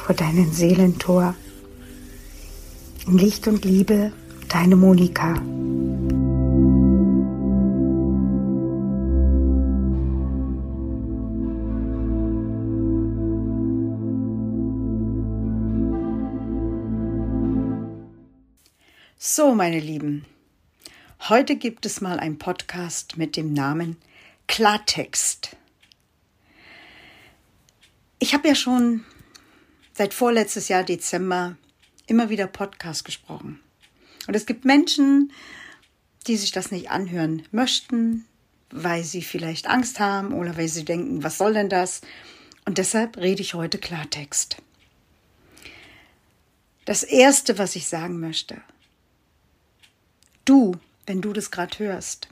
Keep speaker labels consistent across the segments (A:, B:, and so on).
A: vor deinem Seelentor. In Licht und Liebe, deine Monika.
B: So, meine Lieben, heute gibt es mal einen Podcast mit dem Namen Klartext. Ich habe ja schon seit vorletztes Jahr Dezember immer wieder Podcast gesprochen. Und es gibt Menschen, die sich das nicht anhören möchten, weil sie vielleicht Angst haben oder weil sie denken, was soll denn das? Und deshalb rede ich heute Klartext. Das Erste, was ich sagen möchte, du, wenn du das gerade hörst,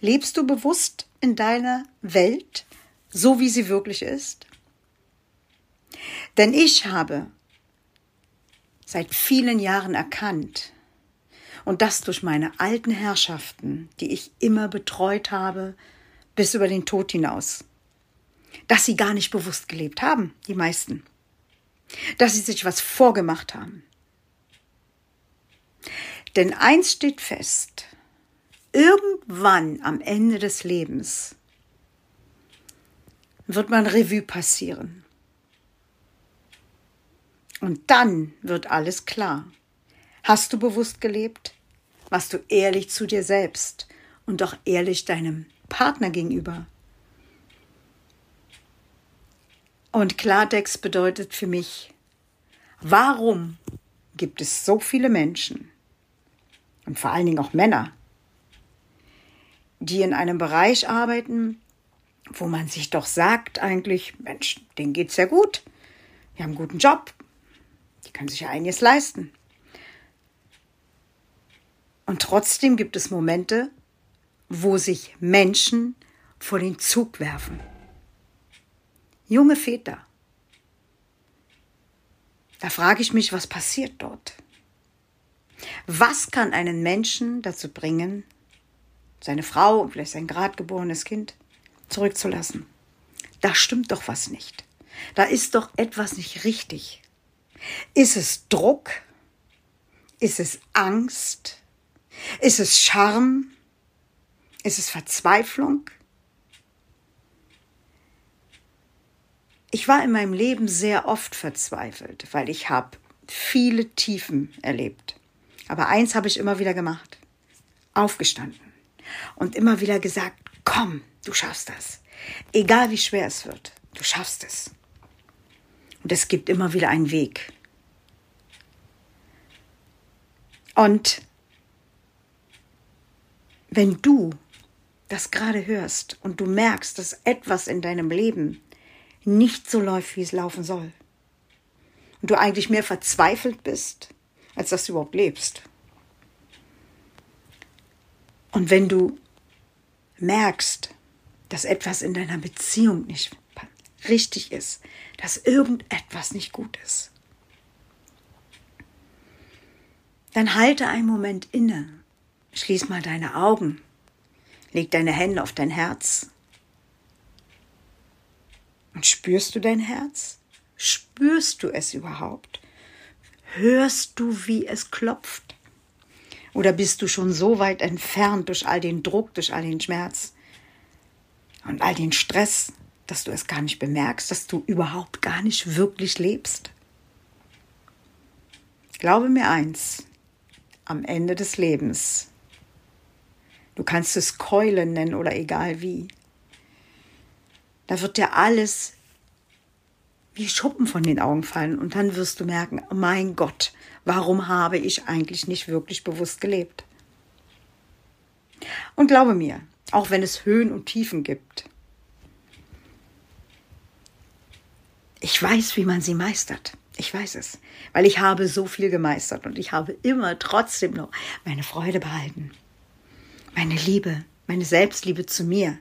B: lebst du bewusst in deiner Welt, so wie sie wirklich ist? Denn ich habe seit vielen Jahren erkannt, und das durch meine alten Herrschaften, die ich immer betreut habe, bis über den Tod hinaus, dass sie gar nicht bewusst gelebt haben, die meisten, dass sie sich was vorgemacht haben. Denn eins steht fest, irgendwann am Ende des Lebens wird man Revue passieren. Und dann wird alles klar. Hast du bewusst gelebt? Warst du ehrlich zu dir selbst und doch ehrlich deinem Partner gegenüber? Und Klartext bedeutet für mich, warum gibt es so viele Menschen und vor allen Dingen auch Männer, die in einem Bereich arbeiten, wo man sich doch sagt eigentlich, Mensch, denen geht's ja gut, die haben einen guten Job, die können sich ja einiges leisten. Und trotzdem gibt es Momente, wo sich Menschen vor den Zug werfen. Junge Väter. Da frage ich mich, was passiert dort? Was kann einen Menschen dazu bringen, seine Frau und vielleicht sein gerade geborenes Kind zurückzulassen? Da stimmt doch was nicht. Da ist doch etwas nicht richtig. Ist es Druck? Ist es Angst? Ist es Scham? Ist es Verzweiflung? Ich war in meinem Leben sehr oft verzweifelt, weil ich habe viele Tiefen erlebt. Aber eins habe ich immer wieder gemacht. Aufgestanden und immer wieder gesagt, komm, du schaffst das. Egal wie schwer es wird, du schaffst es. Und es gibt immer wieder einen Weg. Und wenn du das gerade hörst und du merkst, dass etwas in deinem Leben nicht so läuft, wie es laufen soll, und du eigentlich mehr verzweifelt bist, als dass du überhaupt lebst. Und wenn du merkst, dass etwas in deiner Beziehung nicht richtig ist, dass irgendetwas nicht gut ist, dann halte einen Moment inne. Schließ mal deine Augen. Leg deine Hände auf dein Herz. Und spürst du dein Herz? Spürst du es überhaupt? Hörst du, wie es klopft? Oder bist du schon so weit entfernt durch all den Druck, durch all den Schmerz und all den Stress, dass du es gar nicht bemerkst, dass du überhaupt gar nicht wirklich lebst? Glaube mir eins, am Ende des Lebens, du kannst es Keulen nennen oder egal wie, da wird dir alles wie Schuppen von den Augen fallen und dann wirst du merken, mein Gott, warum habe ich eigentlich nicht wirklich bewusst gelebt? Und glaube mir, auch wenn es Höhen und Tiefen gibt, ich weiß, wie man sie meistert. Ich weiß es, weil ich habe so viel gemeistert und ich habe immer trotzdem noch meine Freude behalten. Meine Liebe, meine Selbstliebe zu mir.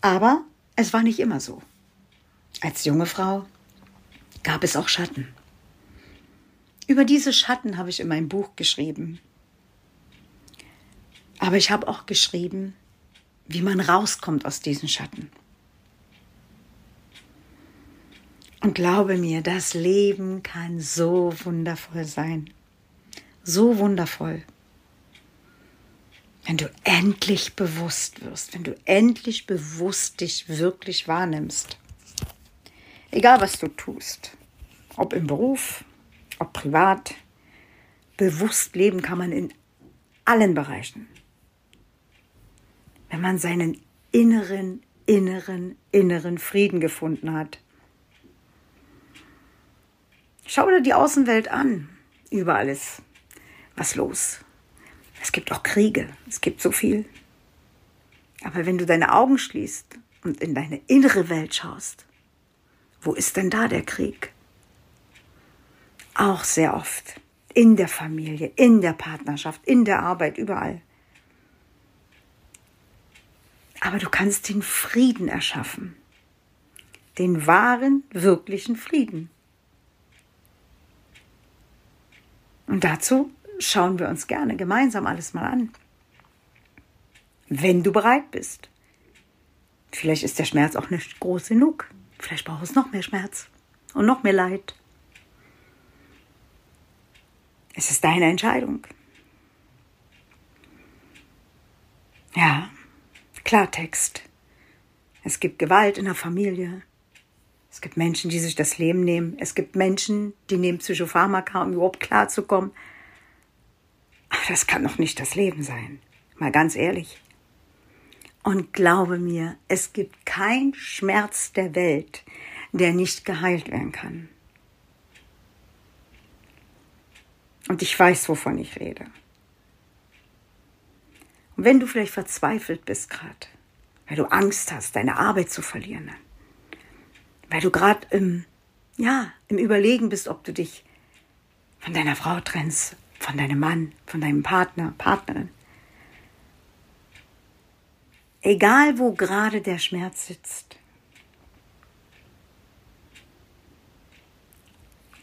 B: Aber es war nicht immer so. Als junge Frau gab es auch Schatten. Über diese Schatten habe ich in meinem Buch geschrieben. Aber ich habe auch geschrieben, wie man rauskommt aus diesen Schatten. Und glaube mir, das Leben kann so wundervoll sein. So wundervoll. Wenn du endlich bewusst wirst, wenn du endlich bewusst dich wirklich wahrnimmst. Egal was du tust, ob im Beruf, ob privat, bewusst leben kann man in allen Bereichen. Wenn man seinen inneren, inneren, inneren Frieden gefunden hat Schau dir die Außenwelt an. Überall ist was los. Es gibt auch Kriege. Es gibt so viel. Aber wenn du deine Augen schließt und in deine innere Welt schaust, wo ist denn da der Krieg? Auch sehr oft. In der Familie, in der Partnerschaft, in der Arbeit, überall. Aber du kannst den Frieden erschaffen. Den wahren, wirklichen Frieden. Und dazu schauen wir uns gerne gemeinsam alles mal an. Wenn du bereit bist. Vielleicht ist der Schmerz auch nicht groß genug. Vielleicht braucht es noch mehr Schmerz und noch mehr Leid. Es ist deine Entscheidung. Ja, Klartext. Es gibt Gewalt in der Familie. Es gibt Menschen, die sich das Leben nehmen. Es gibt Menschen, die nehmen Psychopharmaka, um überhaupt klarzukommen. Aber das kann doch nicht das Leben sein. Mal ganz ehrlich. Und glaube mir, es gibt keinen Schmerz der Welt, der nicht geheilt werden kann. Und ich weiß, wovon ich rede. Und wenn du vielleicht verzweifelt bist gerade, weil du Angst hast, deine Arbeit zu verlieren, weil du gerade im, ja, im Überlegen bist, ob du dich von deiner Frau trennst, von deinem Mann, von deinem Partner, Partnerin. Egal, wo gerade der Schmerz sitzt.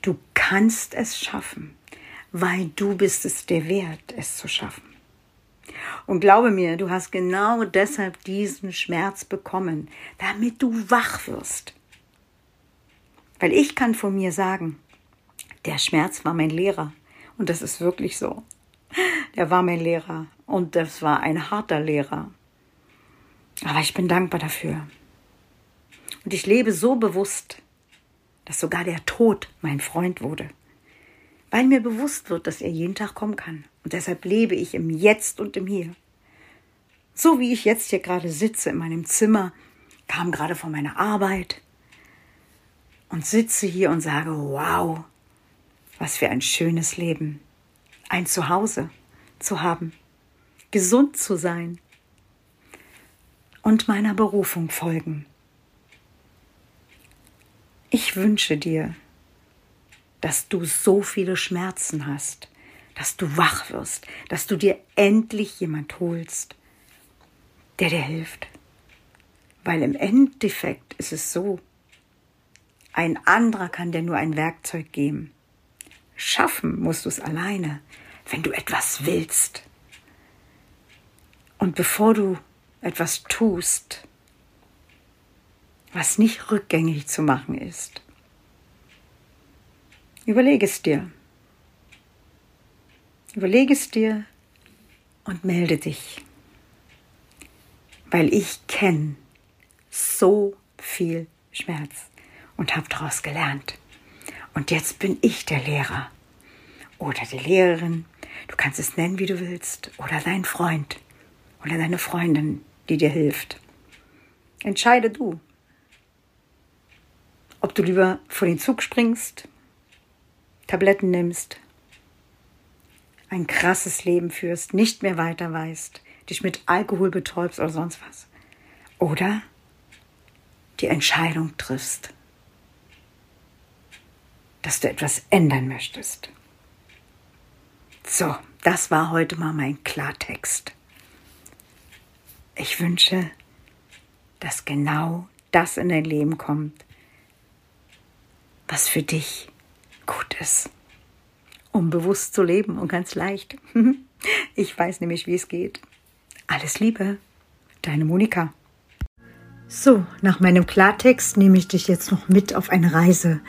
B: Du kannst es schaffen, weil du bist es dir wert, es zu schaffen. Und glaube mir, du hast genau deshalb diesen Schmerz bekommen, damit du wach wirst. Weil ich kann von mir sagen, der Schmerz war mein Lehrer. Und das ist wirklich so. Der war mein Lehrer. Und das war ein harter Lehrer. Aber ich bin dankbar dafür. Und ich lebe so bewusst, dass sogar der Tod mein Freund wurde. Weil mir bewusst wird, dass er jeden Tag kommen kann. Und deshalb lebe ich im Jetzt und im Hier. So wie ich jetzt hier gerade sitze in meinem Zimmer, kam gerade von meiner Arbeit, und sitze hier und sage, wow, was für ein schönes Leben, ein Zuhause zu haben, gesund zu sein und meiner Berufung folgen. Ich wünsche dir, dass du so viele Schmerzen hast, dass du wach wirst, dass du dir endlich jemand holst, der dir hilft. Weil im Endeffekt ist es so, ein anderer kann dir nur ein Werkzeug geben. Schaffen musst du es alleine, wenn du etwas willst. Und bevor du etwas tust, was nicht rückgängig zu machen ist, überlege es dir. Überlege es dir und melde dich, weil ich kenne so viel Schmerz und habe daraus gelernt. Und jetzt bin ich der Lehrer oder die Lehrerin. Du kannst es nennen, wie du willst. Oder dein Freund oder deine Freundin, die dir hilft. Entscheide du, ob du lieber vor den Zug springst, Tabletten nimmst, ein krasses Leben führst, nicht mehr weiter weißt, dich mit Alkohol betäubst oder sonst was. Oder die Entscheidung triffst, dass du etwas ändern möchtest. So, das war heute mal mein Klartext. Ich wünsche, dass genau das in dein Leben kommt, was für dich gut ist, um bewusst zu leben und ganz leicht. Ich weiß nämlich, wie es geht. Alles Liebe, deine Monika. So, nach meinem Klartext nehme ich dich jetzt noch mit auf eine Reise,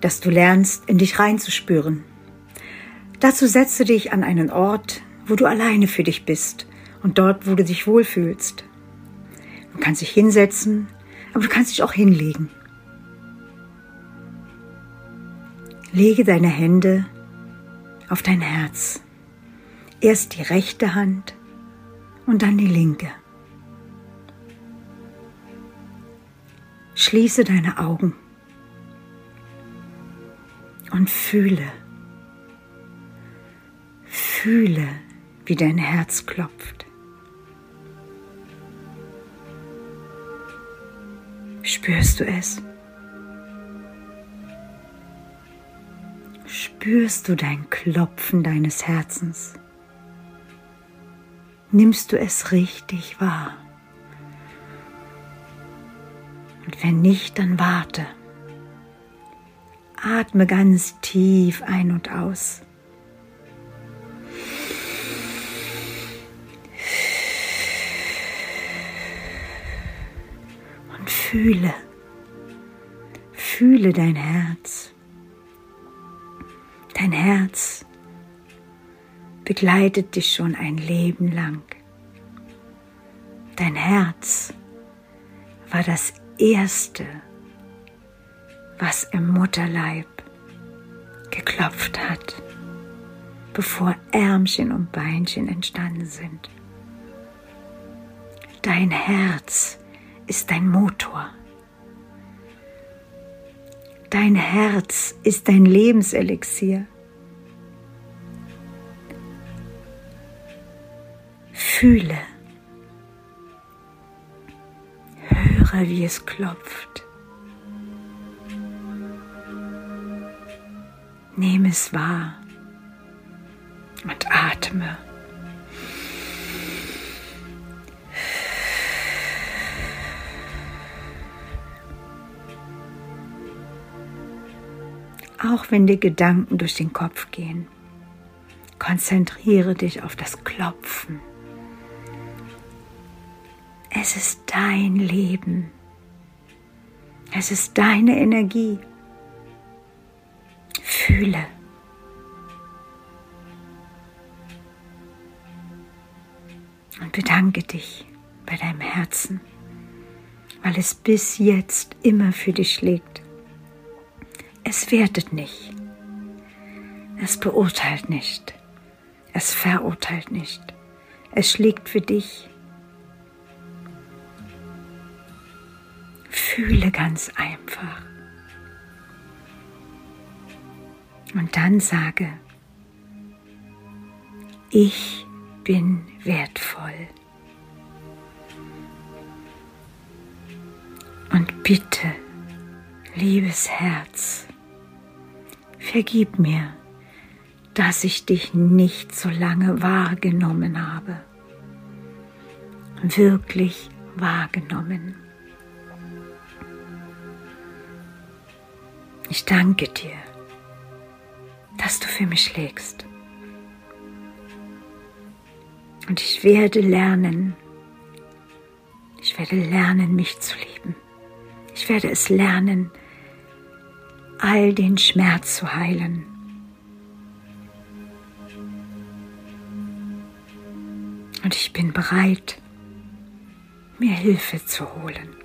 B: dass du lernst, in dich reinzuspüren. Dazu setze dich an einen Ort, wo du alleine für dich bist und dort, wo du dich wohlfühlst. Du kannst dich hinsetzen, aber du kannst dich auch hinlegen. Lege deine Hände auf dein Herz. Erst die rechte Hand und dann die linke. Schließe deine Augen und fühle, fühle, wie dein Herz klopft. Spürst du es? Spürst du dein Klopfen deines Herzens? Nimmst du es richtig wahr? Und wenn nicht, dann warte. Atme ganz tief ein und aus. Und fühle, fühle dein Herz. Dein Herz begleitet dich schon ein Leben lang. Dein Herz war das Erste, was im Mutterleib geklopft hat, bevor Ärmchen und Beinchen entstanden sind. Dein Herz ist dein Motor. Dein Herz ist dein Lebenselixier. Fühle, höre, wie es klopft. Nehme es wahr und atme. Auch wenn dir Gedanken durch den Kopf gehen, konzentriere dich auf das Klopfen. Es ist dein Leben. Es ist deine Energie. Fühle. Und bedanke dich bei deinem Herzen, weil es bis jetzt immer für dich schlägt. Es wertet nicht. Es beurteilt nicht. Es verurteilt nicht. Es schlägt für dich. Fühle ganz einfach. Und dann sage, ich bin wertvoll. Und bitte, liebes Herz, vergib mir, dass ich dich nicht so lange wahrgenommen habe. Wirklich wahrgenommen. Ich danke dir
A: dass du für mich schlägst. Und ich werde lernen, ich werde lernen, mich zu lieben. Ich werde es lernen, all den Schmerz zu heilen. Und ich bin bereit, mir Hilfe zu holen.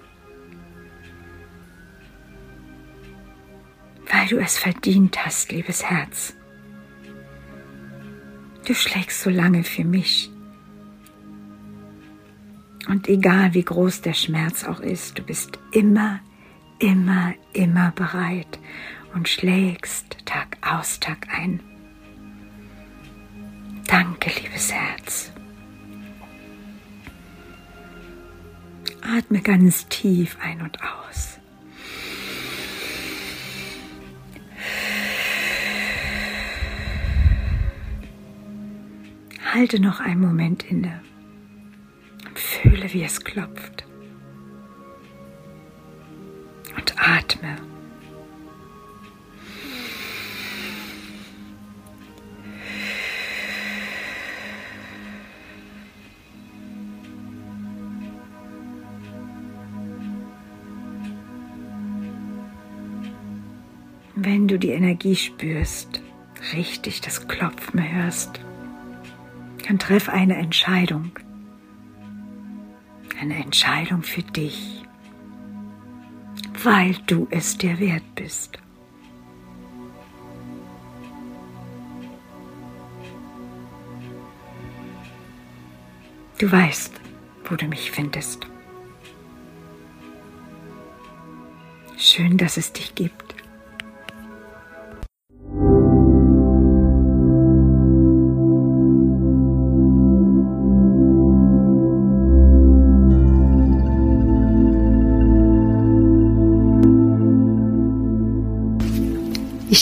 A: Weil du es verdient hast, liebes Herz. Du schlägst so lange für mich. Und egal wie groß der Schmerz auch ist, du bist immer, immer, immer bereit und schlägst Tag aus, Tag ein. Danke, liebes Herz. Atme ganz tief ein und aus. Halte noch einen Moment inne und fühle, wie es klopft. Und atme. Wenn du die Energie spürst, richtig das Klopfen hörst, dann treff eine Entscheidung. Eine Entscheidung für dich, weil du es dir wert bist. Du weißt, wo du mich findest. Schön, dass es dich gibt.